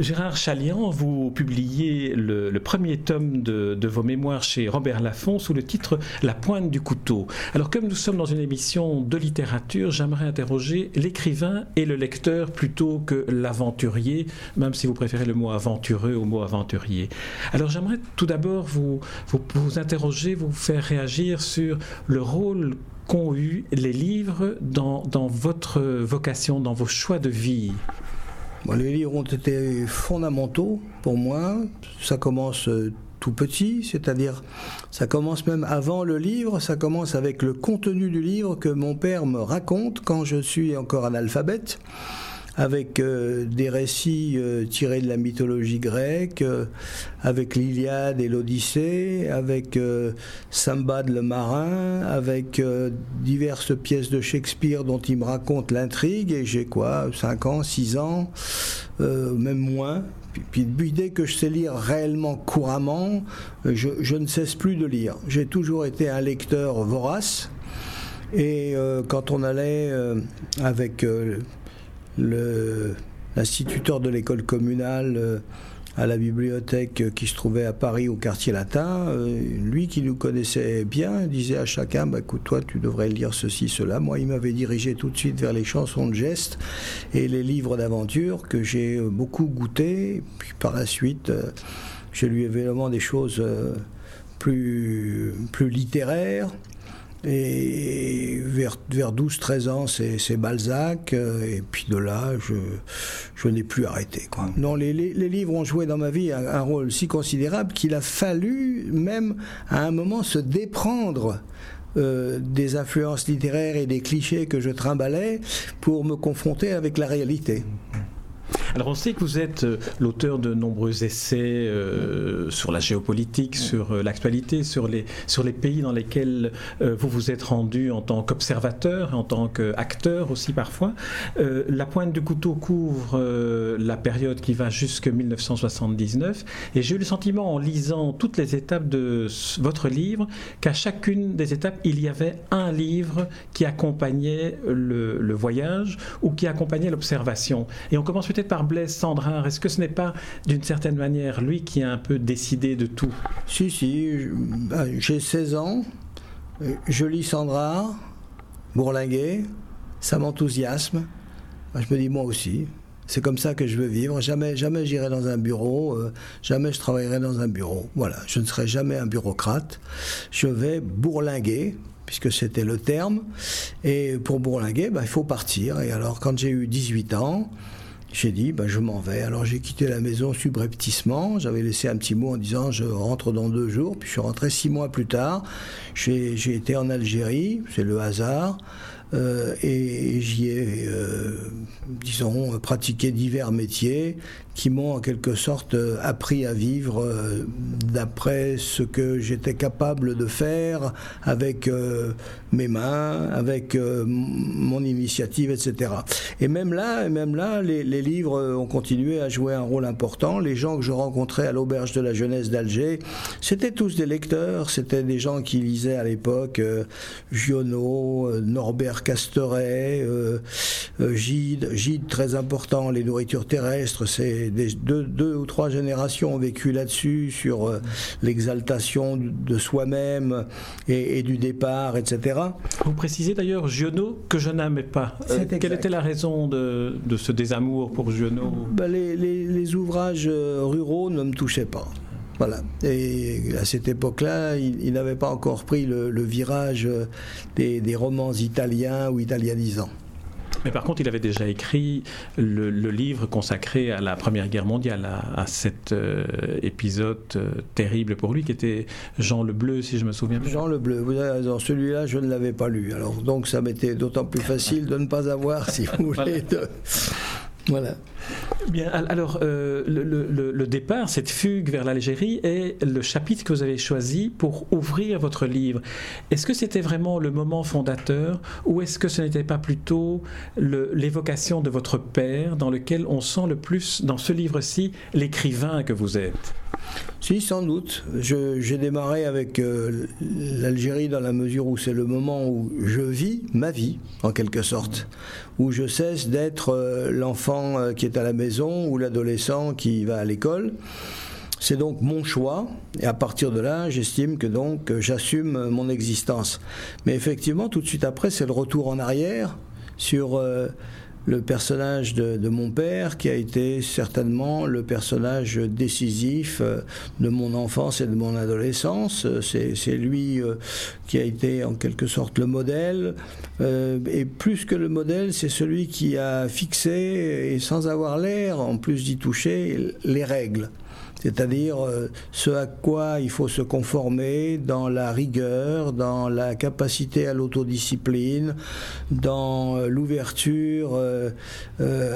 Gérard Chalian, vous publiez le, premier tome de, vos mémoires chez Robert Laffont sous le titre La pointe du couteau. Alors comme nous sommes dans une émission de littérature, j'aimerais interroger l'écrivain et le lecteur plutôt que l'aventurier, même si vous préférez le mot aventureux au mot aventurier. Alors j'aimerais tout d'abord vous, vous, vous interroger, vous faire réagir sur le rôle qu'ont eu les livres dans, dans votre vocation, dans vos choix de vie Les livres ont été fondamentaux pour moi. Ça commence euh, tout petit, c'est-à-dire ça commence même avant le livre, ça commence avec le contenu du livre que mon père me raconte quand je suis encore analphabète avec euh, des récits euh, tirés de la mythologie grecque, euh, avec l'Iliade et l'Odyssée, avec Sambad le marin, avec diverses pièces de Shakespeare dont il me raconte l'intrigue, et j'ai quoi, 5 ans, 6 ans, même moins. Puis, dès que je sais lire réellement couramment, je ne cesse plus de lire. J'ai toujours été un lecteur vorace. Et quand on allait avec l'instituteur de l'école communale euh, à la bibliothèque qui se trouvait à Paris au quartier latin, euh, lui qui nous connaissait bien, disait à chacun bah, écoute, toi, tu devrais lire ceci, cela. Moi, il m'avait dirigé tout de suite vers les chansons de gestes et les livres d'aventure que j'ai euh, beaucoup goûté. Puis par la suite, je lui ai évidemment des choses plus, plus littéraires. Et vers, vers 12-13 ans, c'est Balzac. Euh, et puis de là, je, je n'ai plus arrêté. Quoi. Non, les, les, livres ont joué dans ma vie un, rôle si considérable qu'il a fallu même à un moment se déprendre euh, des influences littéraires et des clichés que je trimbalais pour me confronter avec la réalité. Alors on sait que vous êtes euh, l'auteur de nombreux essais euh, sur la géopolitique, sur euh, l'actualité, sur les, sur les pays dans lesquels vous vous êtes rendu en tant qu'observateur, en tant qu'acteur aussi parfois. la pointe du couteau couvre la période qui va jusque 1979 et j'ai eu le sentiment en lisant toutes les étapes de votre livre qu'à chacune des étapes il y avait un livre qui accompagnait le, le voyage ou qui accompagnait l'observation. Et on commence peut-être par Blaise Sandrin. Est-ce que ce n'est pas d'une certaine manière lui qui a un peu décidé de tout? Si, si. Bah, j'ai 16 ans. Je lis Sandra, Bourlinguet. Ça m'enthousiasme. Bah, je me dis moi aussi. C'est comme ça que je veux vivre. Jamais, jamais j'irai dans un bureau. Euh, jamais je travaillerai dans un bureau. Voilà. Je ne serai jamais un bureaucrate. Je vais bourlinguer puisque c'était le terme. Et pour bourlinguer, bah, il faut partir. Et alors, quand j'ai eu 18 ans, j'ai dit, ben, je m'en vais. Alors j'ai quitté la maison subrepticement. J'avais laissé un petit mot en disant, je rentre dans deux jours. Puis je suis rentré six mois plus tard. J'ai été en Algérie, c'est le hasard. Euh, et j'y ai, euh, disons, pratiqué divers métiers qui m'ont en quelque sorte euh, appris à vivre d'après ce que j'étais capable de faire avec mes mains, avec mon initiative, etc. Et même là, même là, les, livres ont continué à jouer un rôle important. Les gens que je rencontrais à l'auberge de la jeunesse d'Alger, c'était tous des lecteurs, c'était des gens qui lisaient à l'époque Giono, Norbert Casteret, euh, euh, Gide, Gide très important, les nourritures terrestres, c'est deux, deux, ou trois générations ont vécu là-dessus, sur euh, l'exaltation de soi-même et, du départ, etc. Vous précisez d'ailleurs Giono que je n'aimais pas. quelle était la raison de, ce désamour pour Giono? Ben, les, ouvrages ruraux ne me touchaient pas. Voilà. Et à cette époque-là, il, n'avait pas encore pris le, virage des, romans italiens ou italianisants. Mais par contre, il avait déjà écrit le, livre consacré à la Première Guerre mondiale, à, cet euh, épisode euh, terrible pour lui, qui était Jean le Bleu, si je me souviens bien. Jean le Bleu, vous avez raison. Celui-là, je ne l'avais pas lu. Alors, donc, ça m'était d'autant plus facile de ne pas avoir, si vous voulez, de, voilà. Bien, alors euh, le, départ, cette fugue vers l'Algérie, est le chapitre que vous avez choisi pour ouvrir votre livre. Est-ce que c'était vraiment le moment fondateur ou est-ce que ce n'était pas plutôt l'évocation de votre père dans lequel on sent le plus, dans ce livre-ci, l'écrivain que vous êtes? Si, sans doute. J'ai démarré avec euh, l'Algérie dans la mesure où c'est le moment où je vis ma vie, en quelque sorte, où je cesse d'être euh, l'enfant euh, qui est à la maison ou l'adolescent qui va à l'école. C'est donc mon choix, et à partir de là, j'estime que donc j'assume mon existence. Mais effectivement, tout de suite après, c'est le retour en arrière sur le personnage de, mon père, qui a été certainement le personnage décisif euh, de mon enfance et de mon adolescence. C'est lui euh, qui a été en quelque sorte le modèle. Euh, et plus que le modèle, c'est celui qui a fixé, et sans avoir l'air en plus d'y toucher, les règles c'est-à-dire euh, ce à quoi il faut se conformer dans la rigueur, dans la capacité à l'autodiscipline, dans euh, l'ouverture euh,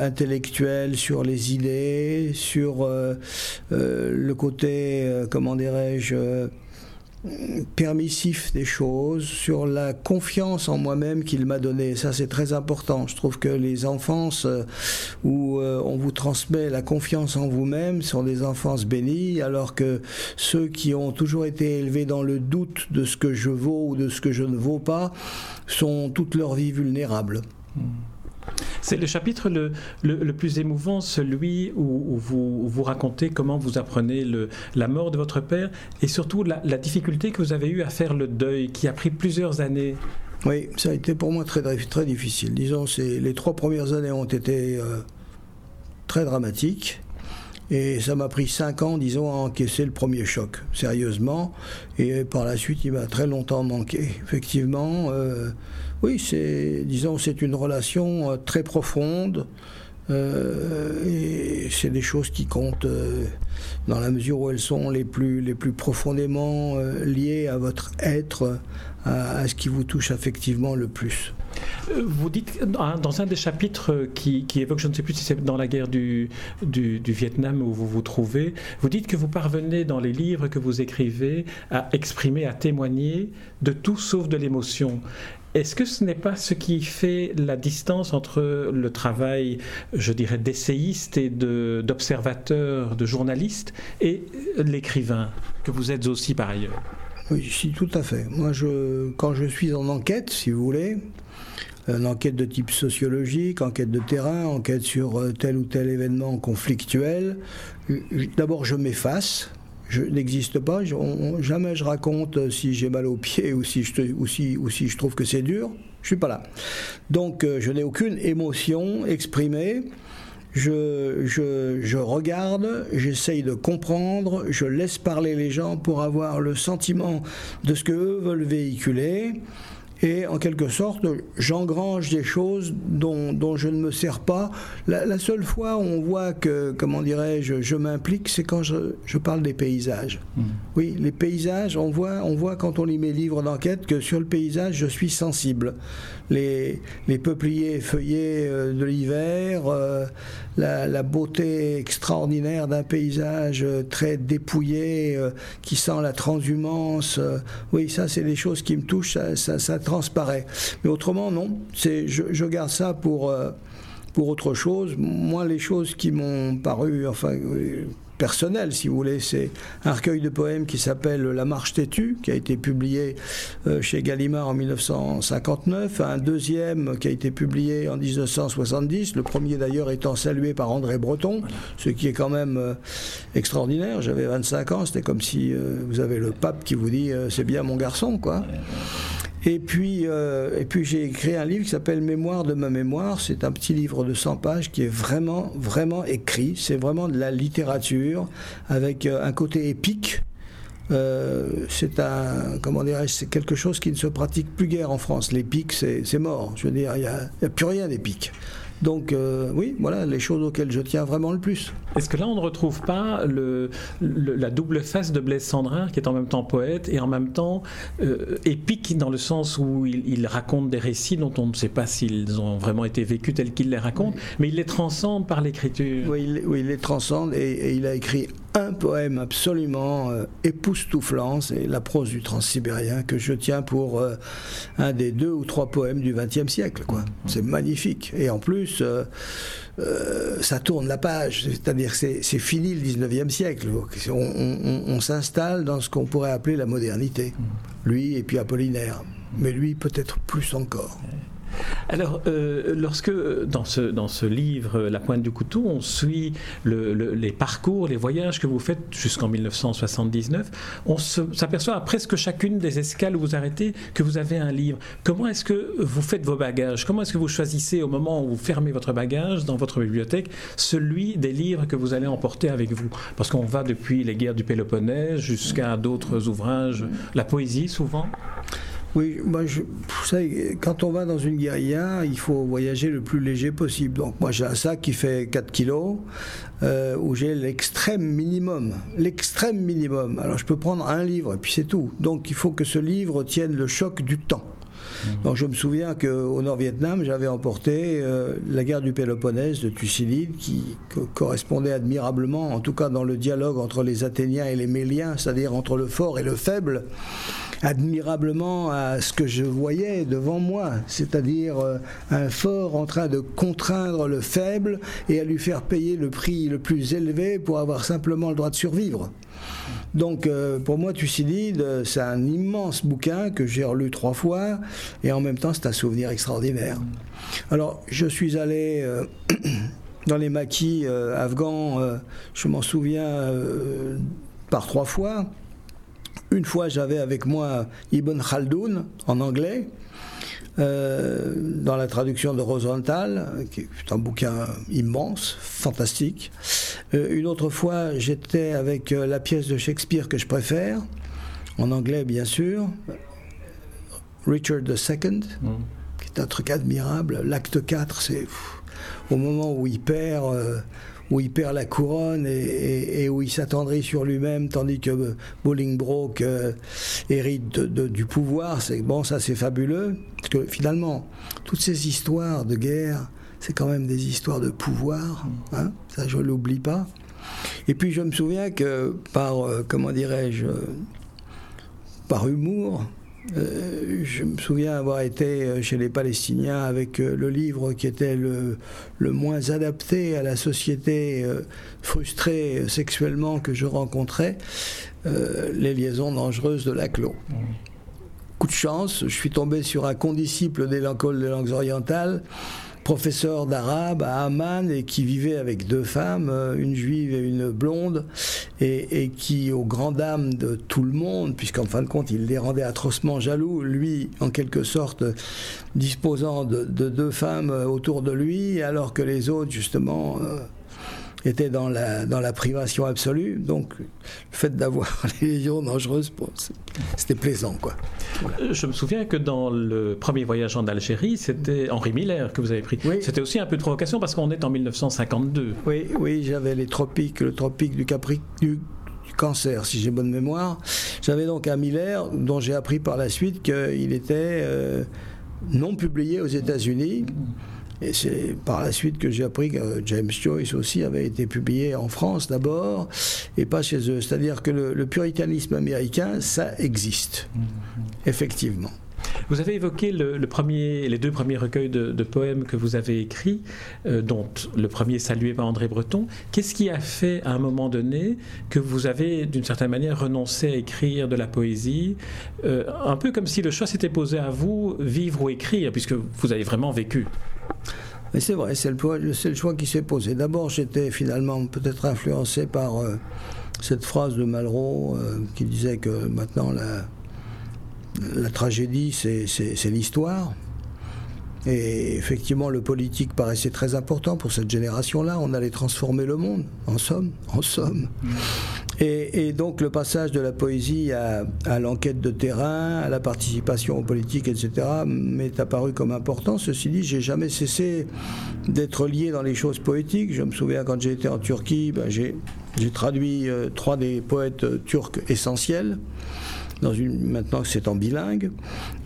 intellectuelle sur les idées, sur le côté, comment dirais-je, permissif des choses, sur la confiance en moi-même qu'il m'a donnée. Ça, c'est très important. Je trouve que les enfances euh, où euh, on vous transmet la confiance en vous-même sont des enfances bénies, alors que ceux qui ont toujours été élevés dans le doute de ce que je vaux ou de ce que je ne vaux pas sont toute leur vie vulnérables. Hmm. C'est le chapitre le, le, plus émouvant, celui où, vous, vous, racontez comment vous apprenez la mort de votre père et surtout la, difficulté que vous avez eue à faire le deuil, qui a pris plusieurs années. Oui, ça a été pour moi très, très difficile. Disons, les trois premières années ont été euh, très dramatiques. Et ça m'a pris cinq ans, disons, à encaisser le premier choc, sérieusement. Et par la suite, il m'a très longtemps manqué. Effectivement, euh, oui, c'est, disons, c'est une relation euh, très profonde. Euh, et c'est des choses qui comptent dans la mesure où elles sont les plus, les plus profondément liées à votre être, à, ce qui vous touche affectivement le plus. Vous dites dans un des chapitres qui, évoque, je ne sais plus si c'est dans la guerre du, Vietnam où vous vous trouvez, vous dites que vous parvenez dans les livres que vous écrivez à exprimer, à témoigner de tout sauf de l'émotion. Est-ce que ce n'est pas ce qui fait la distance entre le travail, je dirais, d'essayiste et d'observateur, de, journaliste, et l'écrivain, que vous êtes aussi par ailleurs? Oui, si, tout à fait. Moi, je, quand je suis en enquête, si vous voulez, une enquête de type sociologique, enquête de terrain, enquête sur euh, tel ou tel événement conflictuel. D'abord, je m'efface. Je n'existe pas. jamais je raconte euh, si j'ai mal aux pieds ou si je, trouve que c'est dur. Je suis pas là. Donc, euh, je n'ai aucune émotion exprimée. Je, regarde, j'essaye de comprendre, je laisse parler les gens pour avoir le sentiment de ce que eux veulent véhiculer et en quelque sorte, j'engrange des choses dont, je ne me sers pas. La, seule fois où on voit que, comment dirais-je, je, m'implique, c'est quand je, parle des paysages. Mmh. Oui, les paysages, on voit, on voit quand on lit mes livres d'enquête que sur le paysage, je suis sensible. Les, les peupliers feuillés euh, de l'hiver, euh, la, beauté extraordinaire d'un paysage euh, très dépouillé, qui sent la transhumance. oui, ça, c'est des choses qui me touchent, ça, ça, ça transparaît. Mais autrement, non. C'est, je, garde ça pour, euh, pour autre chose. Moi, les choses qui m'ont paru, enfin, euh, si vous voulez. C'est un recueil de poèmes qui s'appelle La Marche têtue, qui a été publié euh, chez Gallimard en 1959. Un deuxième qui a été publié en 1970. Le premier d'ailleurs étant salué par André Breton, ce qui est quand même extraordinaire. J'avais 25 ans, c'était comme si vous avez le pape qui vous dit c'est bien mon garçon, quoi. Et puis, euh, et puis j'ai écrit un livre qui s'appelle Mémoire de ma mémoire. C'est un petit livre de 100 pages qui est vraiment, vraiment écrit. C'est vraiment de la littérature avec euh, un côté épique. Euh, c'est quelque chose qui ne se pratique plus guère en France. L'épique, c'est mort. Je veux dire, il n'y a, a, plus rien d'épique. Donc euh, oui, voilà les choses auxquelles je tiens vraiment le plus. Est-ce que là on ne retrouve pas le, la double face de Blaise Sandrin, qui est en même temps poète et en même temps euh, épique dans le sens où il, raconte des récits dont on ne sait pas s'ils ont vraiment été vécus tels qu'il les raconte, mais il les transcende par l'écriture. Oui, il, les transcende et, il a écrit un poème absolument euh, époustouflant, c'est La prose du transsibérien, que je tiens pour euh, un des deux ou trois poèmes du XXe siècle. Quoi. C'est magnifique. Et en plus, euh, ça tourne la page, c'est-à-dire que c'est, fini le XIXe siècle. On, s'installe dans ce qu'on pourrait appeler la modernité. Lui et puis Apollinaire. Mais lui, peut-être plus encore. Alors, euh, lorsque dans ce, dans ce livre, La pointe du couteau, on suit les parcours, les voyages que vous faites jusqu'en 1979, on s'aperçoit à presque chacune des escales où vous arrêtez que vous avez un livre. Comment est-ce que vous faites vos bagages? Comment est-ce que vous choisissez au moment où vous fermez votre bagage dans votre bibliothèque celui des livres que vous allez emporter avec vous? Parce qu'on va depuis les guerres du Péloponnèse jusqu'à d'autres ouvrages, la poésie souvent? Oui, moi, je, vous savez, quand on va dans une guérilla, il faut voyager le plus léger possible. Donc moi j'ai un sac qui fait 4 kilos, euh, où j'ai l'extrême minimum. L'extrême minimum. Alors je peux prendre un livre, et puis c'est tout. Donc il faut que ce livre tienne le choc du temps. Mmh. Donc je me souviens qu'au Nord-Vietnam, j'avais emporté euh, la guerre du Péloponnèse de Thucydide, qui correspondait admirablement, en tout cas dans le dialogue entre les Athéniens et les Méliens, c'est-à-dire entre le fort et le faible, admirablement à ce que je voyais devant moi, c'est-à-dire euh, un fort en train de contraindre le faible et à lui faire payer le prix le plus élevé pour avoir simplement le droit de survivre. Donc euh, pour moi, Thucydide, c'est un immense bouquin que j'ai relu trois fois et en même temps c'est un souvenir extraordinaire. Alors je suis allé euh, dans les maquis afghans, je m'en souviens par trois fois. Une fois, j'avais avec moi Ibn Khaldoun en anglais, euh, dans la traduction de Rosenthal, qui est un bouquin immense, fantastique. Euh, une autre fois, j'étais avec euh, la pièce de Shakespeare que je préfère, en anglais bien sûr, Richard II, mm. qui est un truc admirable. L'acte 4, c'est au moment où il perd où il perd la couronne et, où il s'attendrit sur lui-même, tandis que Bolingbroke euh, hérite du pouvoir. C'est bon, ça c'est fabuleux, parce que finalement, toutes ces histoires de guerre, c'est quand même des histoires de pouvoir. Hein, ça, je l'oublie pas. Et puis je me souviens que par, euh, comment dirais-je, par humour, euh, je me souviens avoir été euh, chez les Palestiniens avec euh, le livre qui était le, le moins adapté à la société frustrée sexuellement que je rencontrais, Les liaisons dangereuses de Laclos. Mmh. Coup de chance, je suis tombé sur un condisciple des l'école des langues orientales professeur d'arabe à Amman et qui vivait avec deux femmes, euh, une juive et une blonde, et, qui, aux grandes dames de tout le monde, puisqu'en fin de compte il les rendait atrocement jaloux, lui en quelque sorte disposant de, deux femmes autour de lui, alors que les autres justement... Euh, était dans la, dans la privation absolue. Donc, le fait d'avoir les légions dangereuses, c'était plaisant. Quoi. Euh, je me souviens que dans le premier voyage en Algérie, c'était Henri Miller que vous avez pris. C'était aussi un peu de provocation parce qu'on est en 1952. Oui, oui j'avais les tropiques, le tropique du Capri, du, cancer, si j'ai bonne mémoire. J'avais donc un Miller dont j'ai appris par la suite qu'il était euh, non publié aux États-Unis. Et c'est par la suite que j'ai appris que James Joyce aussi avait été publié en France d'abord et pas chez eux. C'est-à-dire que le, puritanisme américain, ça existe, mm-hmm. effectivement. Vous avez évoqué le, premier, les deux premiers recueils de, poèmes que vous avez écrits, euh, dont le premier salué par André Breton. Qu'est-ce qui a fait à un moment donné que vous avez, d'une certaine manière, renoncé à écrire de la poésie euh, Un peu comme si le choix s'était posé à vous, vivre ou écrire, puisque vous avez vraiment vécu. Mais c'est vrai, c'est le, choix qui s'est posé. D'abord, j'étais finalement peut-être influencé par euh, cette phrase de Malraux qui disait que maintenant la, la tragédie, c'est l'histoire. Et effectivement, le politique paraissait très important pour cette génération-là. On allait transformer le monde, en somme, en somme. Et, donc le passage de la poésie à, l'enquête de terrain, à la participation aux politiques, etc., m'est apparu comme important. Ceci dit, j'ai jamais cessé d'être lié dans les choses poétiques. Je me souviens quand j'ai été en Turquie, ben, j'ai traduit euh, trois des poètes turcs essentiels une, maintenant que c'est en bilingue.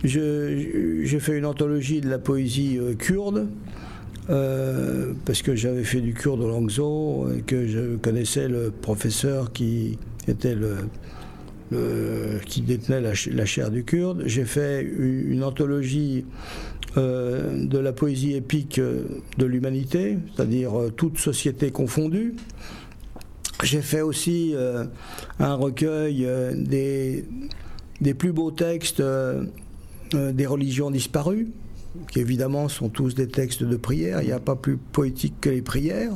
J'ai fait une anthologie de la poésie euh, kurde euh, parce que j'avais fait du cours de Langso que je connaissais le professeur qui était le, qui détenait la, chaire du kurde. J'ai fait une anthologie euh, de la poésie épique de l'humanité, c'est-à-dire toute société confondue. J'ai fait aussi un recueil des, des, plus beaux textes des religions disparues, qui évidemment sont tous des textes de prière. Il n'y a pas plus poétique que les prières,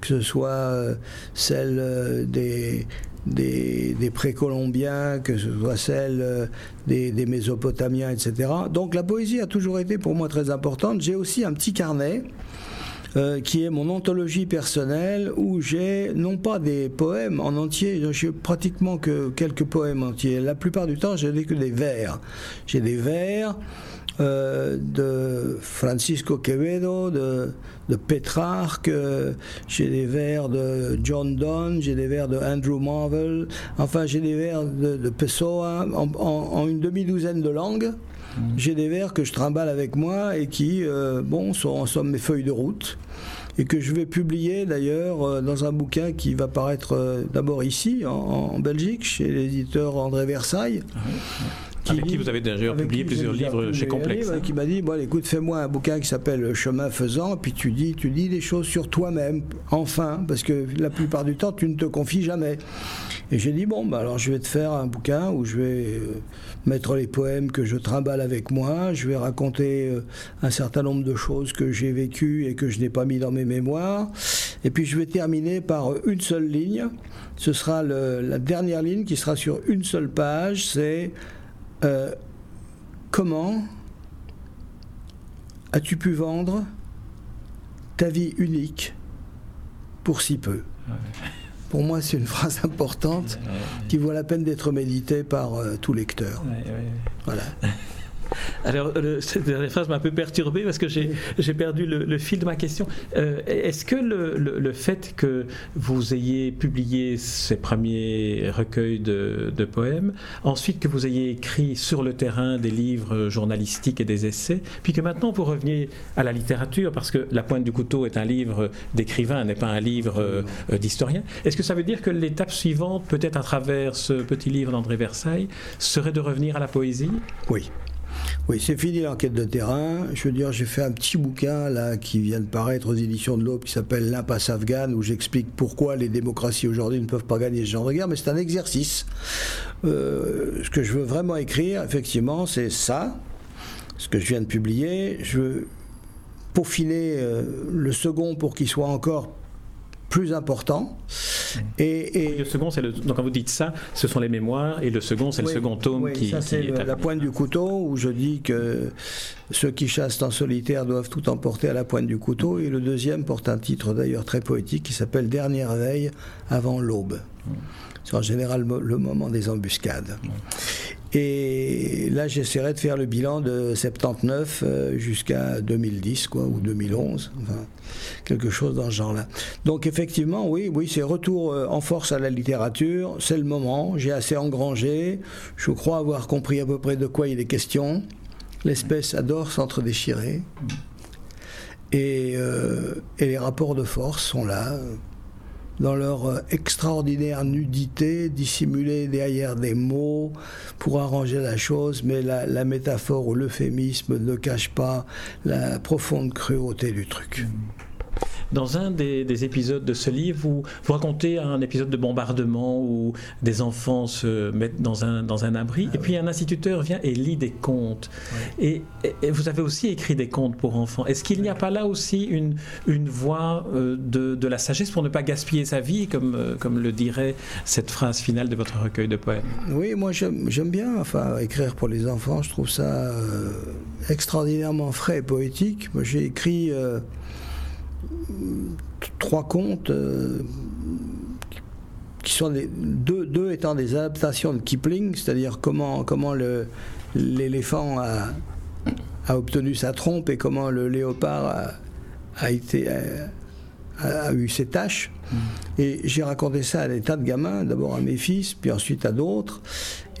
que ce soit euh, celles euh, des, des, précolombiens, que ce soit celles euh, des, mésopotamiens, etc. Donc la poésie a toujours été pour moi très importante. J'ai aussi un petit carnet. qui est mon anthologie personnelle où j'ai non pas des poèmes en entier, j'ai pratiquement que quelques poèmes entiers. La plupart du temps, j'ai que des vers. J'ai des vers euh, de Francisco Quevedo, de, de Petrarch, j'ai des vers de John Donne, j'ai des vers de Andrew Marvel, enfin j'ai des vers de, Pessoa en, une demi-douzaine de langues. Mmh. J'ai des vers que je trimballe avec moi et qui, euh, bon, sont en somme mes feuilles de route et que je vais publier d'ailleurs euh, dans un bouquin qui va paraître d'abord ici, en, Belgique, chez l'éditeur André Versailles. Ah avec qui vous avez déjà publié plusieurs livres chez Complexe. Hein. Qui m'a dit bon, écoute, fais-moi un bouquin qui s'appelle Chemin faisant, puis tu dis, tu dis des choses sur toi-même, enfin, parce que la plupart du temps, tu ne te confies jamais. Et j'ai dit bon, bah, alors je vais te faire un bouquin où je vais euh, mettre les poèmes que je trimballe avec moi, je vais raconter euh, un certain nombre de choses que j'ai vécues et que je n'ai pas mis dans mes mémoires, et puis je vais terminer par une seule ligne. Ce sera la dernière ligne qui sera sur une seule page, c'est euh, comment as-tu pu vendre ta vie unique pour si peu Pour moi, c'est une phrase importante qui vaut la peine d'être méditée par euh, tout lecteur. Voilà. Alors, cette dernière phrase m'a un peu perturbé parce que j'ai perdu le, fil de ma question. Euh, est-ce que le, fait que vous ayez publié ces premiers recueils de, poèmes, ensuite que vous ayez écrit sur le terrain des livres journalistiques et des essais, puis que maintenant vous reveniez à la littérature, parce que La pointe du couteau est un livre d'écrivain, n'est pas un livre euh, d'historien, est-ce que ça veut dire que l'étape suivante, peut-être à travers ce petit livre d'André Versailles, serait de revenir à la poésie? Oui. Oui, c'est fini l'enquête de terrain. Je veux dire, j'ai fait un petit bouquin là qui vient de paraître aux éditions de l'Aube qui s'appelle L'impasse afghane où j'explique pourquoi les démocraties aujourd'hui ne peuvent pas gagner ce genre de guerre. Mais c'est un exercice. Euh, ce que je veux vraiment écrire, effectivement, c'est ça, ce que je viens de publier. Je veux peaufiner euh, le second pour qu'il soit encore plus important. Et, le second, c'est le. Donc quand vous dites ça, ce sont les mémoires, et le second, c'est le second tome qui, ça, c'est la pointe du couteau où je dis que ceux qui chassent en solitaire doivent tout emporter à la pointe du couteau. Et le deuxième porte un titre d'ailleurs très poétique qui s'appelle Dernière veille avant l'aube. C'est en général le moment des embuscades. Et là, j'essaierai de faire le bilan de 79 euh, jusqu'à 2010, quoi, ou 2011, enfin, quelque chose dans ce genre-là. Donc, effectivement, oui, oui, c'est retour euh, en force à la littérature. C'est le moment. J'ai assez engrangé. Je crois avoir compris à peu près de quoi il est question. L'espèce adore s'entre-déchirer. Et, euh, et les rapports de force sont là dans leur euh, extraordinaire nudité, dissimulée derrière des mots pour arranger la chose, mais la, métaphore ou l'euphémisme ne cache pas la profonde cruauté du truc. Dans un des, épisodes de ce livre, vous, vous, racontez un épisode de bombardement où des enfants se mettent dans un, dans un abri, ah et puis un instituteur vient et lit des contes. Et, vous avez aussi écrit des contes pour enfants. Est-ce qu'il n'y a pas là aussi une, une voie euh, de, de, la sagesse pour ne pas gaspiller sa vie, comme, euh, comme le dirait cette phrase finale de votre recueil de poèmes? Oui, moi j'aime bien enfin, écrire pour les enfants. Je trouve ça euh, extraordinairement frais et poétique. Moi j'ai écrit trois contes euh, qui sont deux, deux, étant des adaptations de Kipling, c'est-à-dire comment, comment l'éléphant a, a, obtenu sa trompe et comment le léopard a, été, a, eu ses tâches. Et j'ai raconté ça à des tas de gamins, d'abord à mes fils, puis ensuite à d'autres.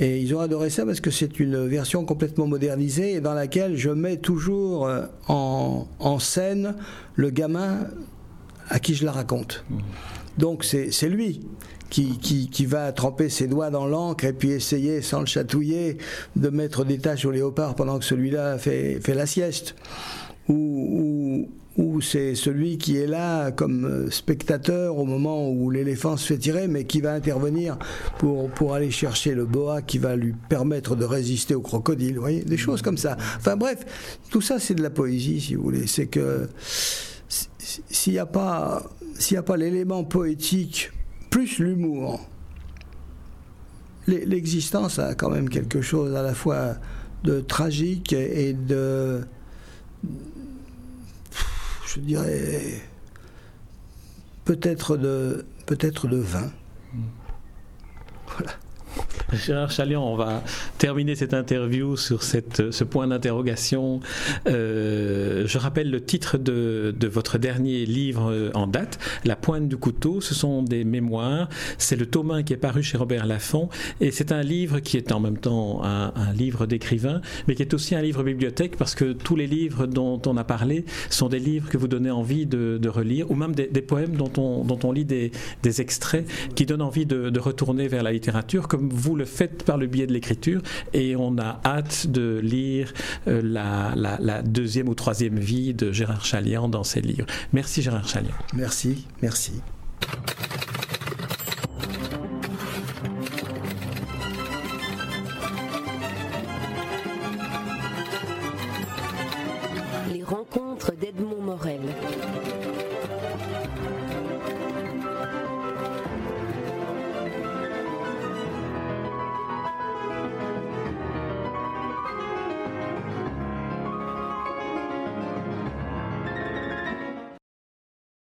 Et ils ont adoré ça parce que c'est une version complètement modernisée et dans laquelle je mets toujours euh, en, scène le gamin à qui je la raconte. Donc c'est lui qui, qui, qui, va tremper ses doigts dans l'encre et puis essayer, sans le chatouiller, de mettre des taches au léopard pendant que celui-là fait, fait la sieste. Ou, ou, c'est celui qui est là comme spectateur au moment où l'éléphant se fait tirer, mais qui va intervenir pour, pour aller chercher le boa qui va lui permettre de résister au crocodile. Vous voyez, des choses comme ça. Enfin bref, tout ça c'est de la poésie, si vous voulez. C'est que s'il n'y a pas, s'il a pas l'élément poétique plus l'humour, l'existence a quand même quelque chose à la fois de tragique et de, je dirais, peut-être de, peut-être de vain. Voilà. Gérard Chalian, on va terminer cette interview sur ce point d'interrogation. Euh, je rappelle le titre de, votre dernier livre en date, La pointe du couteau. Ce sont des mémoires. C'est le tome 1 qui est paru chez Robert Laffont. Et c'est un livre qui est en même temps un, livre d'écrivain, mais qui est aussi un livre bibliothèque parce que tous les livres dont on a parlé sont des livres que vous donnez envie de, relire ou même des, poèmes dont on, lit des, des extraits qui donnent envie de, de retourner vers la littérature comme vous le faites par le biais de l'écriture et on a hâte de lire euh, la, la, la, deuxième ou troisième vie de Gérard Chalian dans ses livres. Merci Gérard Chalian. Merci, merci.